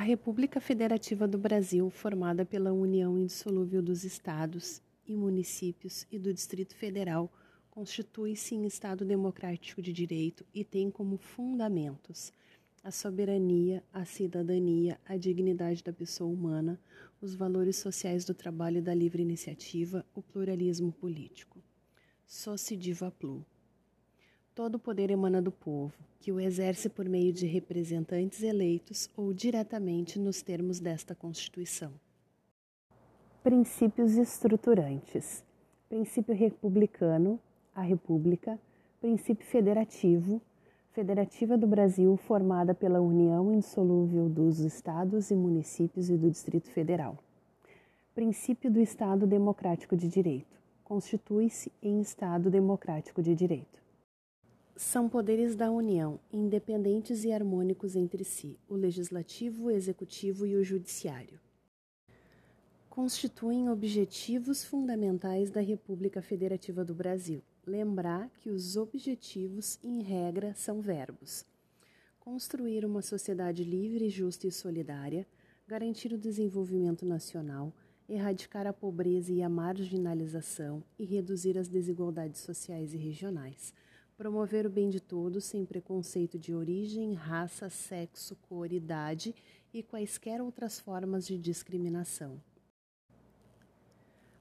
A República Federativa do Brasil, formada pela união indissolúvel dos estados e municípios e do Distrito Federal, constitui-se em Estado democrático de direito e tem como fundamentos a soberania, a cidadania, a dignidade da pessoa humana, os valores sociais do trabalho e da livre iniciativa, o pluralismo político. Soci diva plu. Todo o poder emana do povo, que o exerce por meio de representantes eleitos ou diretamente nos termos desta Constituição. Princípios estruturantes: princípio republicano, a República, princípio federativo, Federativa do Brasil, formada pela união indissolúvel dos estados e municípios e do Distrito Federal. Princípio do Estado Democrático de Direito. Constitui-se em Estado Democrático de Direito. São poderes da União, independentes e harmônicos entre si, o Legislativo, o Executivo e o Judiciário. Constituem objetivos fundamentais da República Federativa do Brasil lembrar que os objetivos, em regra, são verbos. Construir uma sociedade livre, justa e solidária, garantir o desenvolvimento nacional, erradicar a pobreza e a marginalização e reduzir as desigualdades sociais e regionais, promover o bem de todos sem preconceito de origem, raça, sexo, cor, idade e quaisquer outras formas de discriminação.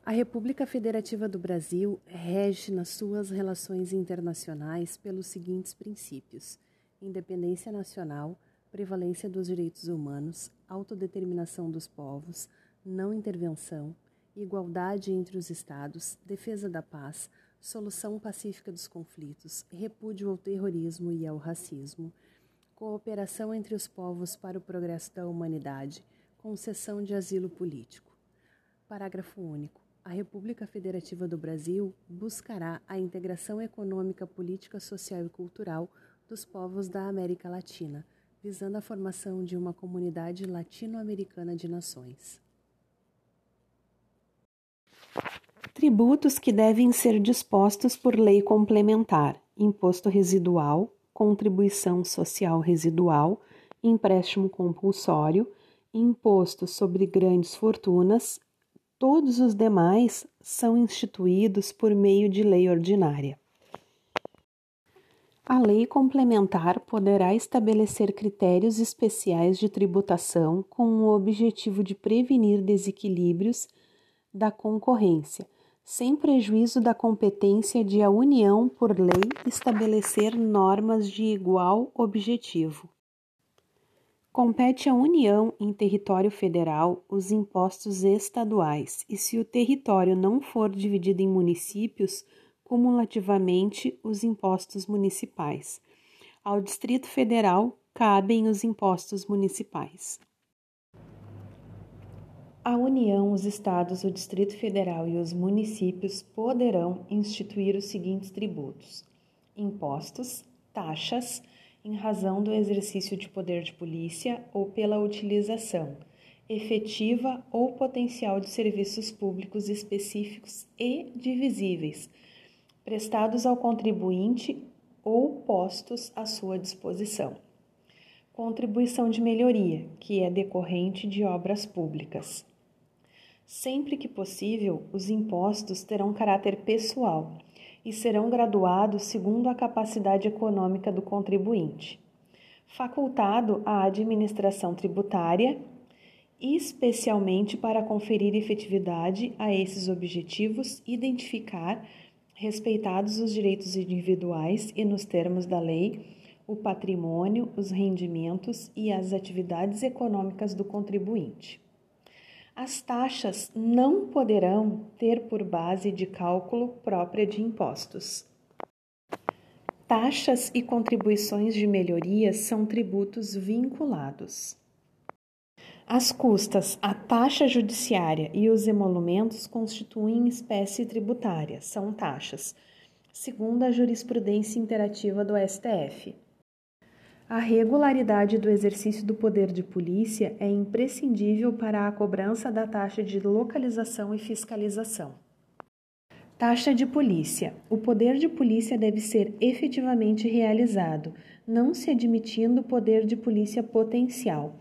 A República Federativa do Brasil rege nas suas relações internacionais pelos seguintes princípios: independência nacional, prevalência dos direitos humanos, autodeterminação dos povos, não intervenção, igualdade entre os Estados, defesa da paz, solução pacífica dos conflitos, repúdio ao terrorismo e ao racismo, cooperação entre os povos para o progresso da humanidade, concessão de asilo político. Parágrafo único a República Federativa do Brasil buscará a integração econômica, política, social e cultural dos povos da América Latina, visando a formação de uma comunidade latino-americana de nações. Tributos que devem ser dispostos por lei complementar: imposto residual, contribuição social residual, empréstimo compulsório, imposto sobre grandes fortunas Todos os demais são instituídos por meio de lei ordinária. A lei complementar poderá estabelecer critérios especiais de tributação com o objetivo de prevenir desequilíbrios da concorrência, sem prejuízo da competência de a União, por lei, estabelecer normas de igual objetivo. Compete à União, em território federal, os impostos estaduais, e se o território não for dividido em municípios, cumulativamente os impostos municipais. Ao Distrito Federal cabem os impostos municipais. A União, os estados, o Distrito Federal e os municípios poderão instituir os seguintes tributos: impostos, taxas, em razão do exercício de poder de polícia ou pela utilização efetiva ou potencial de serviços públicos específicos e divisíveis, prestados ao contribuinte ou postos à sua disposição. Contribuição de melhoria, que é decorrente de obras públicas. Sempre que possível, os impostos terão caráter pessoal e serão graduados segundo a capacidade econômica do contribuinte. Facultado à administração tributária, especialmente para conferir efetividade a esses objetivos, identificar, respeitados os direitos individuais e nos termos da lei, o patrimônio, os rendimentos e as atividades econômicas do contribuinte. As taxas não poderão ter por base de cálculo própria de impostos. Taxas e contribuições de melhoria são tributos vinculados. As custas, a taxa judiciária e os emolumentos constituem espécie tributária, são taxas, segundo a jurisprudência interativa do STF. A regularidade do exercício do poder de polícia é imprescindível para a cobrança da taxa de localização e fiscalização. Taxa de polícia. O poder de polícia deve ser efetivamente realizado, não se admitindo poder de polícia potencial.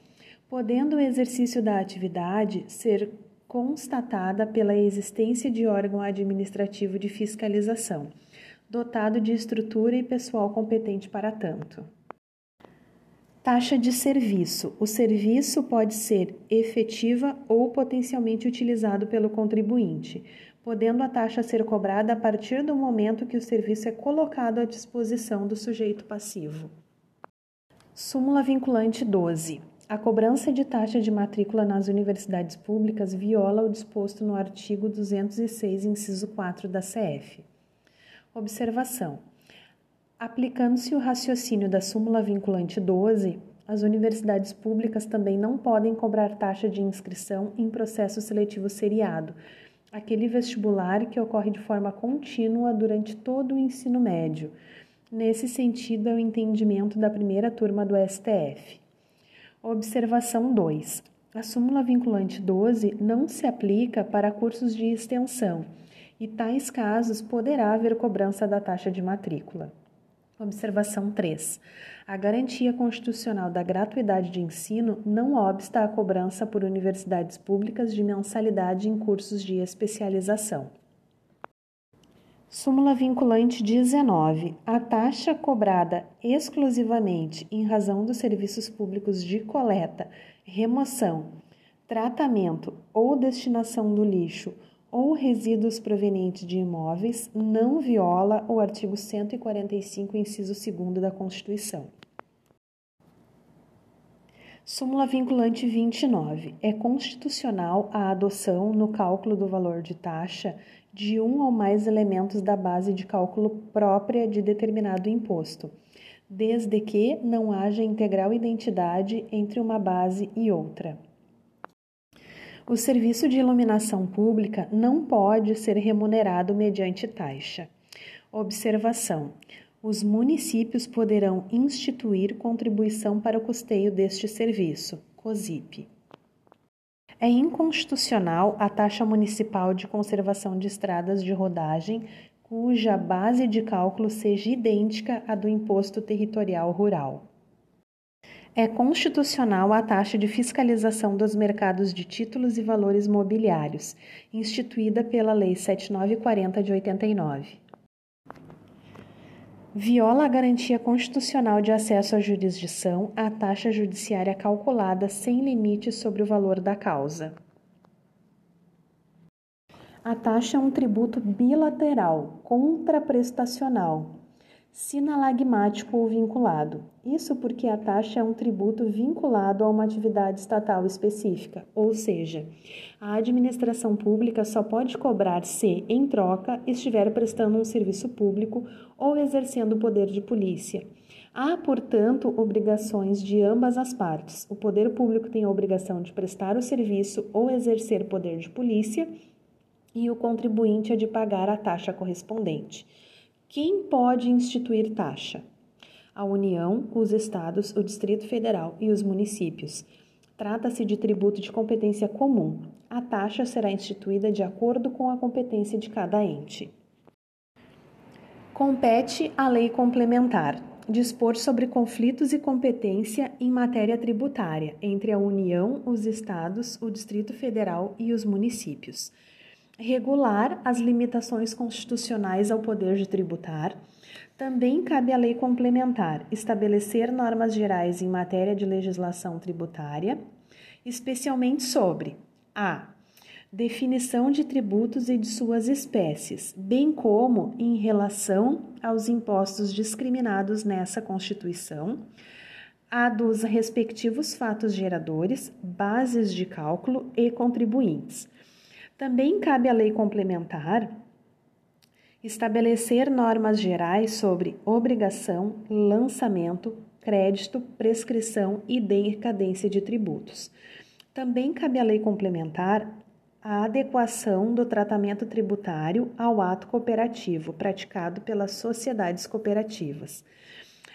podendo o exercício da atividade ser constatada pela existência de órgão administrativo de fiscalização, dotado de estrutura e pessoal competente para tanto. Taxa de serviço. O serviço pode ser efetiva ou potencialmente utilizado pelo contribuinte, podendo a taxa ser cobrada a partir do momento que o serviço é colocado à disposição do sujeito passivo. Súmula vinculante 12. A cobrança de taxa de matrícula nas universidades públicas viola o disposto no artigo 206, inciso 4 da CF. Observação: Aplicando-se o raciocínio da súmula vinculante 12, as universidades públicas também não podem cobrar taxa de inscrição em processo seletivo seriado, aquele vestibular que ocorre de forma contínua durante todo o ensino médio. Nesse sentido, é o entendimento da primeira turma do STF. Observação 2. A súmula vinculante 12 não se aplica para cursos de extensão e, tais casos, poderá haver cobrança da taxa de matrícula. Observação 3. A garantia constitucional da gratuidade de ensino não obsta à cobrança por universidades públicas de mensalidade em cursos de especialização. Súmula vinculante 19. A taxa cobrada exclusivamente em razão dos serviços públicos de coleta, remoção, tratamento ou destinação do lixo ou resíduos provenientes de imóveis não viola o artigo 145, inciso 2 da Constituição. Súmula vinculante 29. É constitucional a adoção no cálculo do valor de taxa de um ou mais elementos da base de cálculo própria de determinado imposto, desde que não haja integral identidade entre uma base e outra. O serviço de iluminação pública não pode ser remunerado mediante taxa. Observação: os municípios poderão instituir contribuição para o custeio deste serviço, COSIP. É inconstitucional a taxa municipal de conservação de estradas de rodagem cuja base de cálculo seja idêntica à do imposto territorial rural. É constitucional a taxa de fiscalização dos mercados de títulos e valores mobiliários, instituída pela Lei 7940 de 89. Viola a garantia constitucional de acesso à jurisdição a taxa judiciária calculada sem limite sobre o valor da causa. A taxa é um tributo bilateral, contraprestacional, sinalagmático ou vinculado. Isso porque a taxa é um tributo vinculado a uma atividade estatal específica, ou seja, a administração pública só pode cobrar se, em troca, estiver prestando um serviço público ou exercendo o poder de polícia. Há, portanto, obrigações de ambas as partes. O poder público tem a obrigação de prestar o serviço ou exercer poder de polícia, e o contribuinte é de pagar a taxa correspondente. Quem pode instituir taxa? A União, os estados, o Distrito Federal e os municípios. Trata-se de tributo de competência comum. A taxa será instituída de acordo com a competência de cada ente. Compete a lei complementar dispor sobre conflitos e competência em matéria tributária entre a União, os estados, o Distrito Federal e os municípios regular as limitações constitucionais ao poder de tributar. Também cabe à lei complementar estabelecer normas gerais em matéria de legislação tributária, especialmente sobre a definição de tributos e de suas espécies, bem como em relação aos impostos discriminados nessa Constituição, a dos respectivos fatos geradores, bases de cálculo e contribuintes também cabe à lei complementar estabelecer normas gerais sobre obrigação, lançamento, crédito, prescrição e decadência de tributos. Também cabe à lei complementar a adequação do tratamento tributário ao ato cooperativo praticado pelas sociedades cooperativas.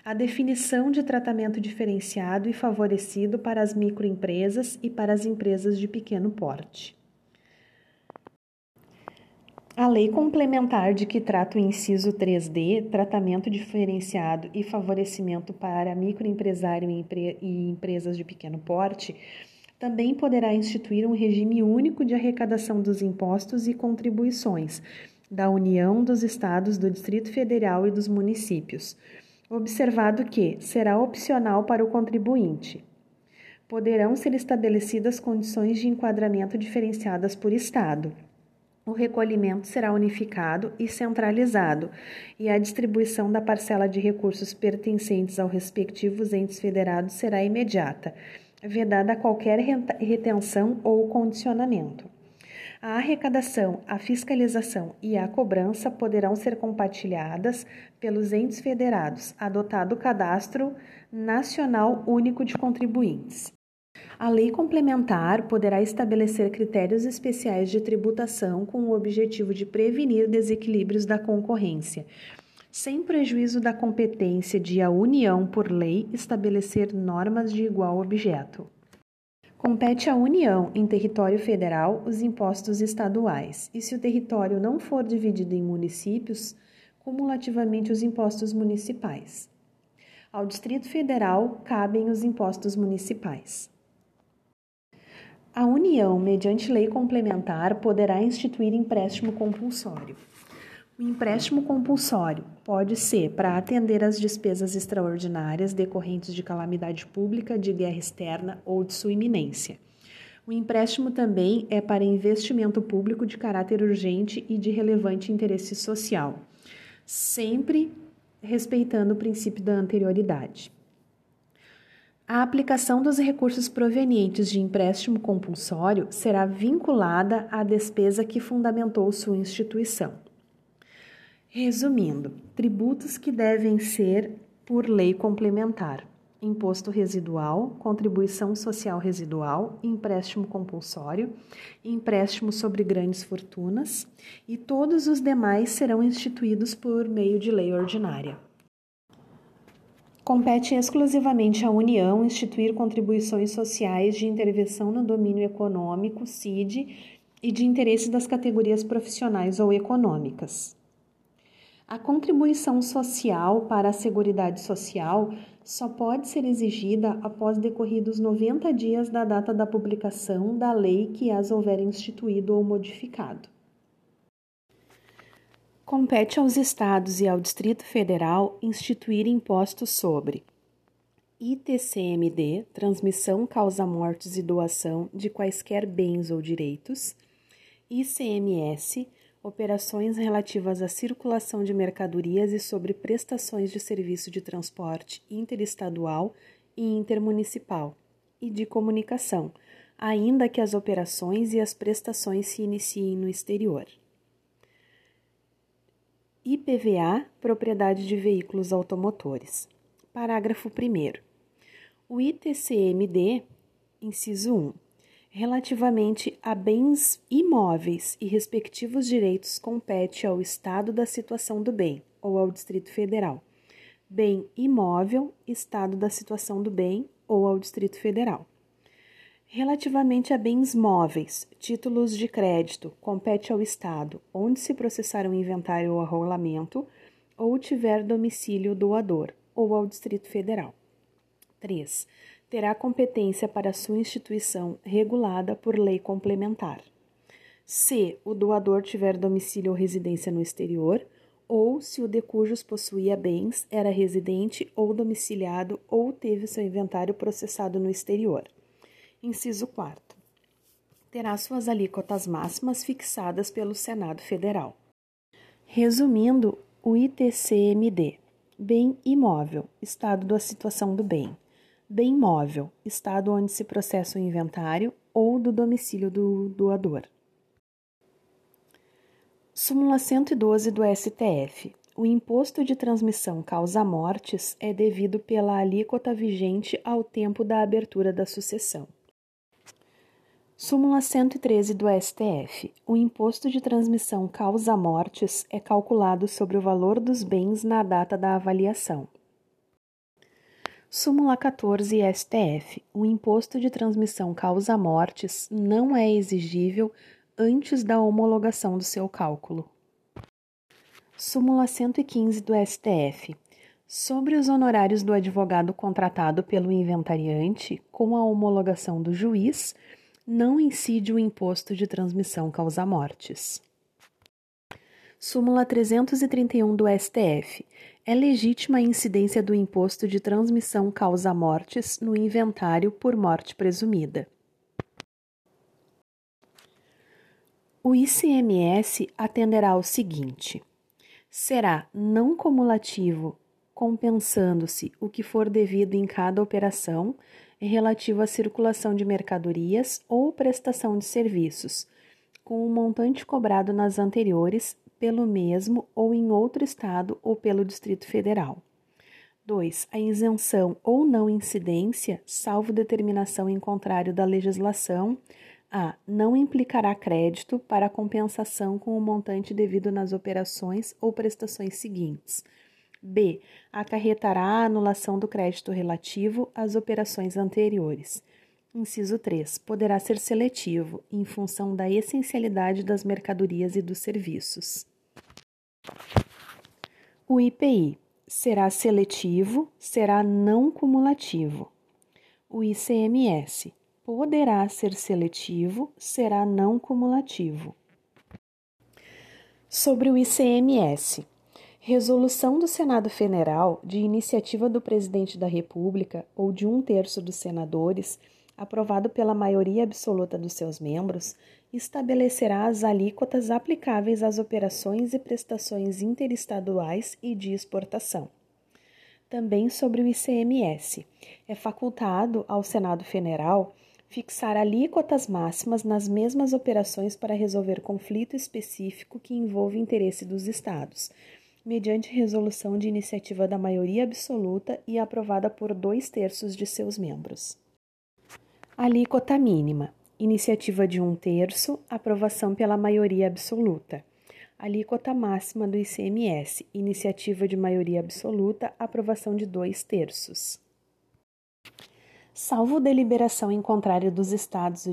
A definição de tratamento diferenciado e favorecido para as microempresas e para as empresas de pequeno porte. A lei complementar de que trata o inciso 3D, tratamento diferenciado e favorecimento para microempresário e empresas de pequeno porte, também poderá instituir um regime único de arrecadação dos impostos e contribuições da União, dos Estados, do Distrito Federal e dos municípios, observado que será opcional para o contribuinte. Poderão ser estabelecidas condições de enquadramento diferenciadas por Estado o recolhimento será unificado e centralizado, e a distribuição da parcela de recursos pertencentes aos respectivos entes federados será imediata, vedada qualquer retenção ou condicionamento. A arrecadação, a fiscalização e a cobrança poderão ser compartilhadas pelos entes federados, adotado o Cadastro Nacional Único de Contribuintes. A lei complementar poderá estabelecer critérios especiais de tributação com o objetivo de prevenir desequilíbrios da concorrência, sem prejuízo da competência de a União, por lei, estabelecer normas de igual objeto. Compete à União, em território federal, os impostos estaduais, e se o território não for dividido em municípios, cumulativamente os impostos municipais. Ao Distrito Federal cabem os impostos municipais. A União, mediante lei complementar, poderá instituir empréstimo compulsório. O empréstimo compulsório pode ser para atender às despesas extraordinárias decorrentes de calamidade pública, de guerra externa ou de sua iminência. O empréstimo também é para investimento público de caráter urgente e de relevante interesse social, sempre respeitando o princípio da anterioridade. A aplicação dos recursos provenientes de empréstimo compulsório será vinculada à despesa que fundamentou sua instituição. Resumindo, tributos que devem ser por lei complementar: imposto residual, contribuição social residual, empréstimo compulsório, empréstimo sobre grandes fortunas e todos os demais serão instituídos por meio de lei ordinária. Compete exclusivamente à União instituir contribuições sociais de intervenção no domínio econômico, CID, e de interesse das categorias profissionais ou econômicas. A contribuição social para a Seguridade Social só pode ser exigida após decorridos 90 dias da data da publicação da lei que as houver instituído ou modificado. Compete aos Estados e ao Distrito Federal instituir impostos sobre ITCMD, transmissão, causa-mortes e doação de quaisquer bens ou direitos, ICMS, operações relativas à circulação de mercadorias e sobre prestações de serviço de transporte interestadual e intermunicipal, e de comunicação, ainda que as operações e as prestações se iniciem no exterior. IPVA, propriedade de veículos automotores. Parágrafo 1. O ITCMD, inciso 1, relativamente a bens imóveis e respectivos direitos, compete ao Estado da situação do bem ou ao Distrito Federal. Bem imóvel, Estado da situação do bem ou ao Distrito Federal. Relativamente a bens móveis, títulos de crédito, compete ao Estado, onde se processar um inventário ou arrolamento, ou tiver domicílio doador, ou ao Distrito Federal. 3. Terá competência para sua instituição regulada por lei complementar. Se o doador tiver domicílio ou residência no exterior, ou se o de cujos possuía bens era residente ou domiciliado ou teve seu inventário processado no exterior. Inciso 4. Terá suas alíquotas máximas fixadas pelo Senado Federal. Resumindo, o ITCMD: bem imóvel, estado da situação do bem. Bem móvel, estado onde se processa o inventário ou do domicílio do doador. Súmula 112 do STF. O imposto de transmissão causa-mortes é devido pela alíquota vigente ao tempo da abertura da sucessão. Súmula 113 do STF. O imposto de transmissão causa-mortes é calculado sobre o valor dos bens na data da avaliação. Súmula 14 STF. O imposto de transmissão causa-mortes não é exigível antes da homologação do seu cálculo. Súmula 115 do STF. Sobre os honorários do advogado contratado pelo inventariante, com a homologação do juiz, não incide o imposto de transmissão causa-mortes. Súmula 331 do STF. É legítima a incidência do imposto de transmissão causa-mortes no inventário por morte presumida. O ICMS atenderá ao seguinte: será não cumulativo, compensando-se o que for devido em cada operação relativo à circulação de mercadorias ou prestação de serviços, com o montante cobrado nas anteriores pelo mesmo ou em outro estado ou pelo Distrito Federal. 2. A isenção ou não incidência, salvo determinação em contrário da legislação, a. Não implicará crédito para compensação com o montante devido nas operações ou prestações seguintes. B. Acarretará a anulação do crédito relativo às operações anteriores. Inciso 3. Poderá ser seletivo, em função da essencialidade das mercadorias e dos serviços. O IPI será seletivo, será não cumulativo. O ICMS poderá ser seletivo, será não cumulativo. Sobre o ICMS. Resolução do Senado Federal, de iniciativa do Presidente da República ou de um terço dos senadores, aprovado pela maioria absoluta dos seus membros, estabelecerá as alíquotas aplicáveis às operações e prestações interestaduais e de exportação. Também sobre o ICMS. É facultado ao Senado Federal fixar alíquotas máximas nas mesmas operações para resolver conflito específico que envolve interesse dos Estados, mediante resolução de iniciativa da maioria absoluta e aprovada por dois terços de seus membros. Alíquota mínima. Iniciativa de um terço, aprovação pela maioria absoluta. Alíquota máxima do ICMS. Iniciativa de maioria absoluta, aprovação de dois terços. Salvo deliberação em contrário dos Estados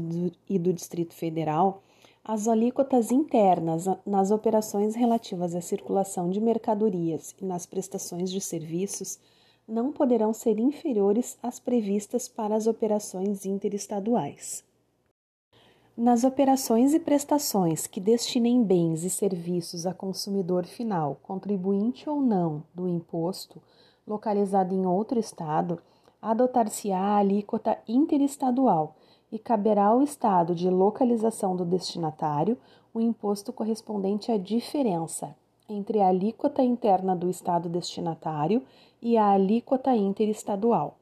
e do Distrito Federal, as alíquotas internas nas operações relativas à circulação de mercadorias e nas prestações de serviços não poderão ser inferiores às previstas para as operações interestaduais. Nas operações e prestações que destinem bens e serviços a consumidor final, contribuinte ou não do imposto, localizado em outro Estado, adotar-se-á a alíquota interestadual e caberá ao Estado de localização do destinatário o imposto correspondente à diferença entre a alíquota interna do Estado destinatário e a alíquota interestadual.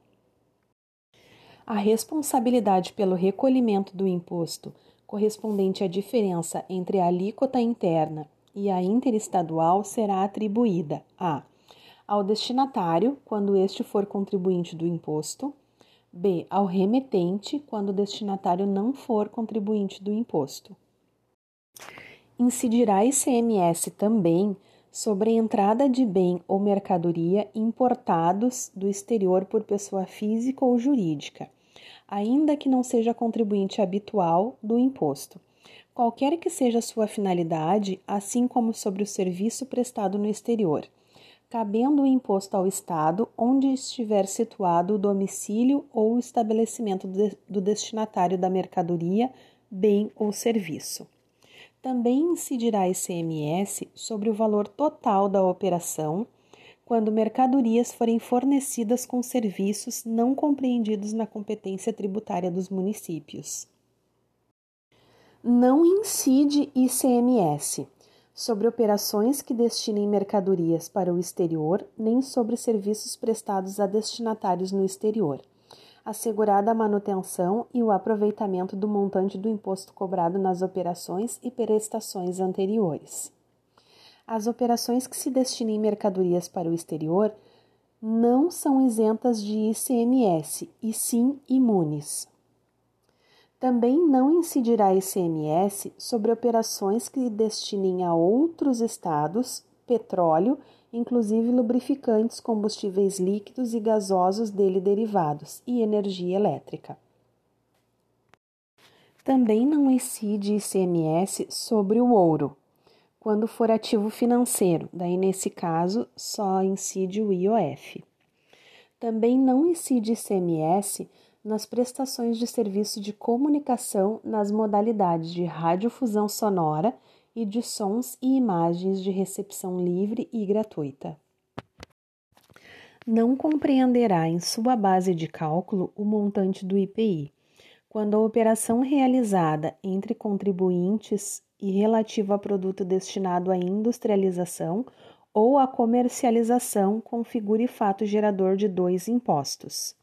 A responsabilidade pelo recolhimento do imposto correspondente à diferença entre a alíquota interna e a interestadual será atribuída a ao destinatário, quando este for contribuinte do imposto, b. ao remetente, quando o destinatário não for contribuinte do imposto. Incidirá ICMS também sobre a entrada de bem ou mercadoria importados do exterior por pessoa física ou jurídica, ainda que não seja contribuinte habitual do imposto, qualquer que seja sua finalidade, assim como sobre o serviço prestado no exterior cabendo o imposto ao Estado onde estiver situado o domicílio ou o estabelecimento do destinatário da mercadoria, bem ou serviço. Também incidirá ICMS sobre o valor total da operação quando mercadorias forem fornecidas com serviços não compreendidos na competência tributária dos municípios. Não incide ICMS sobre operações que destinem mercadorias para o exterior, nem sobre serviços prestados a destinatários no exterior, assegurada a manutenção e o aproveitamento do montante do imposto cobrado nas operações e prestações anteriores. As operações que se destinem mercadorias para o exterior não são isentas de ICMS, e sim imunes. Também não incidirá ICMS sobre operações que destinem a outros estados petróleo, inclusive lubrificantes, combustíveis líquidos e gasosos dele derivados, e energia elétrica. Também não incide ICMS sobre o ouro, quando for ativo financeiro, daí nesse caso só incide o IOF. Também não incide ICMS nas prestações de serviço de comunicação nas modalidades de radiofusão sonora e de sons e imagens de recepção livre e gratuita. Não compreenderá em sua base de cálculo o montante do IPI, quando a operação realizada entre contribuintes e relativa a produto destinado à industrialização ou à comercialização configure fato gerador de dois impostos.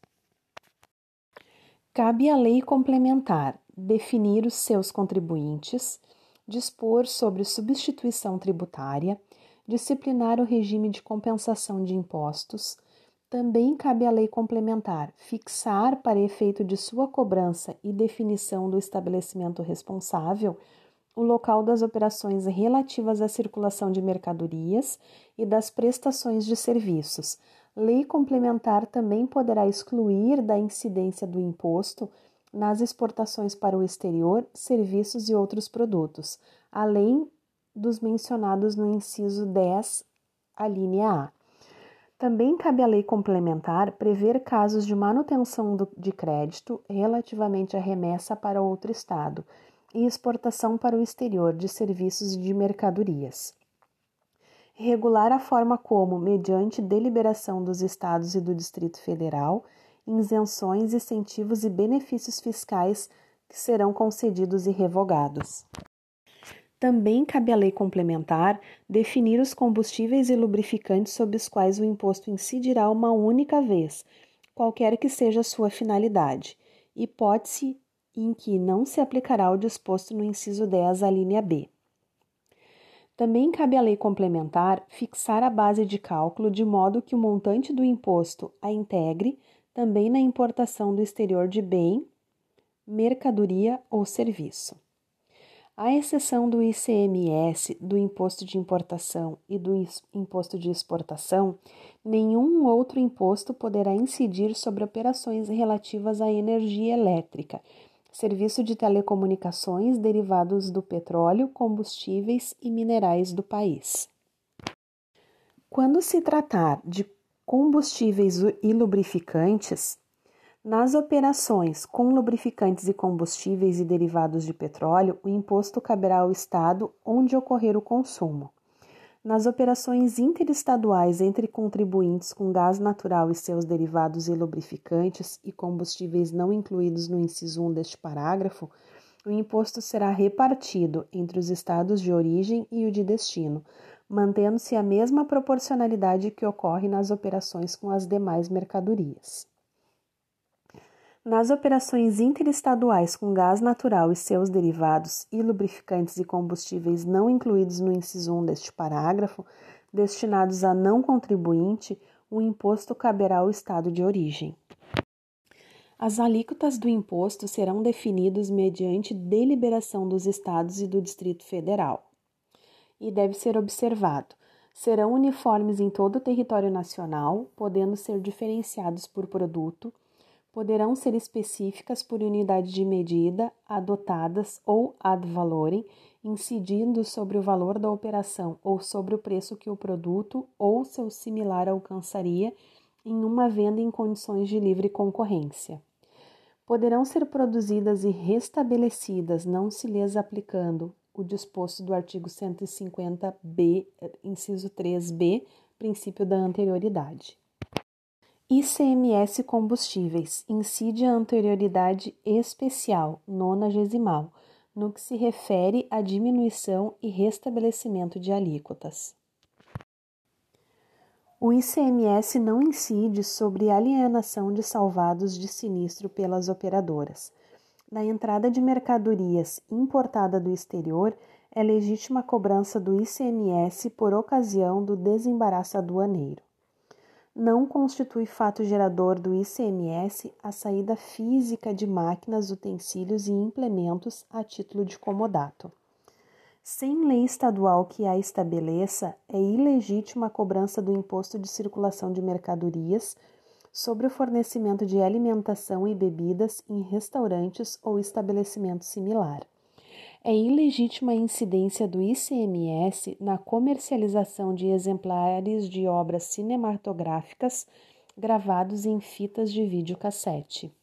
Cabe à lei complementar definir os seus contribuintes, dispor sobre substituição tributária, disciplinar o regime de compensação de impostos. Também cabe à lei complementar fixar, para efeito de sua cobrança e definição do estabelecimento responsável, o local das operações relativas à circulação de mercadorias e das prestações de serviços, Lei complementar também poderá excluir da incidência do imposto nas exportações para o exterior serviços e outros produtos, além dos mencionados no inciso 10, a linha A. Também cabe à lei complementar prever casos de manutenção do, de crédito relativamente à remessa para outro Estado e exportação para o exterior de serviços e de mercadorias regular a forma como, mediante deliberação dos Estados e do Distrito Federal, isenções, incentivos e benefícios fiscais que serão concedidos e revogados. Também cabe à lei complementar definir os combustíveis e lubrificantes sobre os quais o imposto incidirá uma única vez, qualquer que seja a sua finalidade, hipótese em que não se aplicará o disposto no inciso 10, a linha B. Também cabe à lei complementar fixar a base de cálculo de modo que o montante do imposto a integre também na importação do exterior de bem, mercadoria ou serviço. À exceção do ICMS, do imposto de importação e do imposto de exportação, nenhum outro imposto poderá incidir sobre operações relativas à energia elétrica, serviço de telecomunicações derivados do petróleo, combustíveis e minerais do país. Quando se tratar de combustíveis e lubrificantes, nas operações com lubrificantes e combustíveis e derivados de petróleo, o imposto caberá ao Estado onde ocorrer o consumo. Nas operações interestaduais entre contribuintes com gás natural e seus derivados e lubrificantes e combustíveis não incluídos no inciso 1 deste parágrafo, o imposto será repartido entre os estados de origem e o de destino, mantendo-se a mesma proporcionalidade que ocorre nas operações com as demais mercadorias. Nas operações interestaduais com gás natural e seus derivados e lubrificantes e combustíveis não incluídos no inciso 1 deste parágrafo, destinados a não contribuinte, o imposto caberá ao estado de origem. As alíquotas do imposto serão definidas mediante deliberação dos estados e do Distrito Federal. E deve ser observado: serão uniformes em todo o território nacional, podendo ser diferenciados por produto poderão ser específicas por unidade de medida, adotadas ou ad valorem, incidindo sobre o valor da operação ou sobre o preço que o produto ou seu similar alcançaria em uma venda em condições de livre concorrência. Poderão ser produzidas e restabelecidas, não se lhes aplicando o disposto do artigo 150b, inciso 3b, princípio da anterioridade. ICMS Combustíveis incide a anterioridade especial, nonagesimal, no que se refere à diminuição e restabelecimento de alíquotas. O ICMS não incide sobre alienação de salvados de sinistro pelas operadoras. Na entrada de mercadorias importada do exterior, é legítima a cobrança do ICMS por ocasião do desembaraço aduaneiro não constitui fato gerador do ICMS a saída física de máquinas, utensílios e implementos a título de comodato. Sem lei estadual que a estabeleça, é ilegítima a cobrança do imposto de circulação de mercadorias sobre o fornecimento de alimentação e bebidas em restaurantes ou estabelecimento similar. É ilegítima a incidência do ICMS na comercialização de exemplares de obras cinematográficas gravados em fitas de videocassete.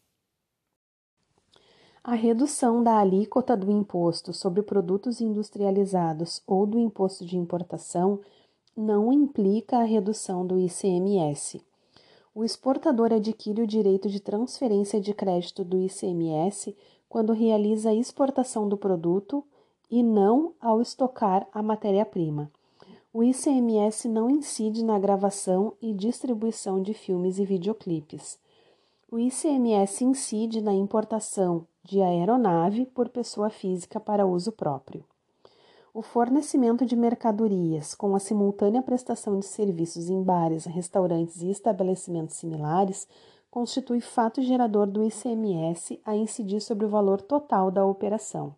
A redução da alíquota do imposto sobre produtos industrializados ou do imposto de importação não implica a redução do ICMS o exportador adquire o direito de transferência de crédito do ICMS quando realiza a exportação do produto e não ao estocar a matéria-prima. O ICMS não incide na gravação e distribuição de filmes e videoclipes. O ICMS incide na importação de aeronave por pessoa física para uso próprio. O fornecimento de mercadorias com a simultânea prestação de serviços em bares, restaurantes e estabelecimentos similares constitui fato gerador do ICMS a incidir sobre o valor total da operação.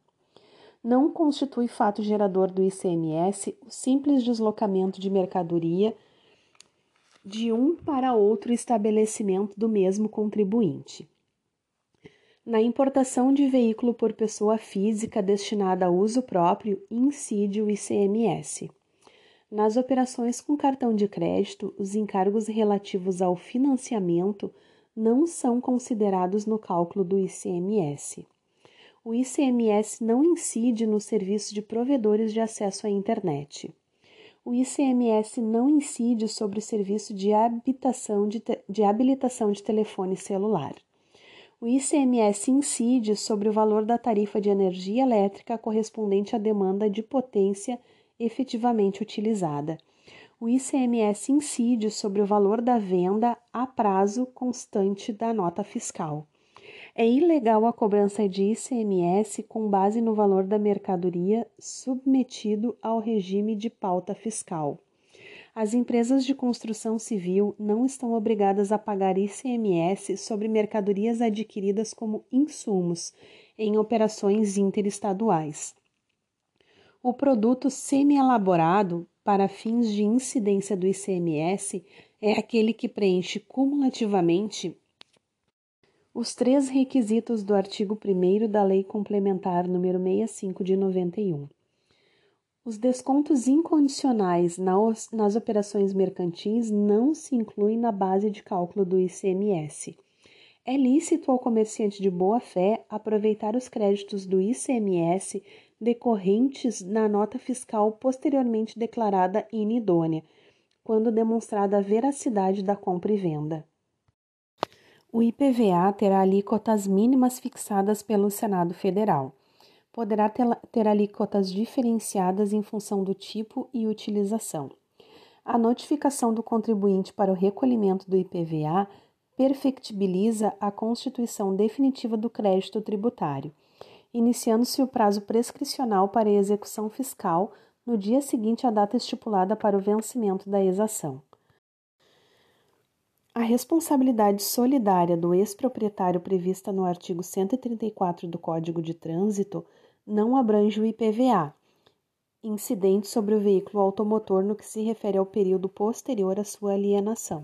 Não constitui fato gerador do ICMS o simples deslocamento de mercadoria de um para outro estabelecimento do mesmo contribuinte. Na importação de veículo por pessoa física destinada a uso próprio, incide o ICMS. Nas operações com cartão de crédito, os encargos relativos ao financiamento não são considerados no cálculo do ICMS. O ICMS não incide no serviço de provedores de acesso à internet. O ICMS não incide sobre o serviço de, habitação de, de habilitação de telefone celular. O ICMS incide sobre o valor da tarifa de energia elétrica correspondente à demanda de potência efetivamente utilizada. O ICMS incide sobre o valor da venda a prazo constante da nota fiscal. É ilegal a cobrança de ICMS com base no valor da mercadoria submetido ao regime de pauta fiscal. As empresas de construção civil não estão obrigadas a pagar ICMS sobre mercadorias adquiridas como insumos em operações interestaduais. O produto semi-elaborado para fins de incidência do ICMS é aquele que preenche cumulativamente os três requisitos do artigo 1 da Lei Complementar nº 65 de 91. Os descontos incondicionais nas operações mercantis não se incluem na base de cálculo do ICMS. É lícito ao comerciante de boa-fé aproveitar os créditos do ICMS decorrentes na nota fiscal posteriormente declarada inidônea, quando demonstrada a veracidade da compra e venda. O IPVA terá alíquotas mínimas fixadas pelo Senado Federal poderá ter alíquotas diferenciadas em função do tipo e utilização. A notificação do contribuinte para o recolhimento do IPVA perfectibiliza a constituição definitiva do crédito tributário, iniciando-se o prazo prescricional para a execução fiscal no dia seguinte à data estipulada para o vencimento da exação. A responsabilidade solidária do ex-proprietário prevista no artigo 134 do Código de Trânsito não abrange o IPVA, incidente sobre o veículo automotor no que se refere ao período posterior à sua alienação.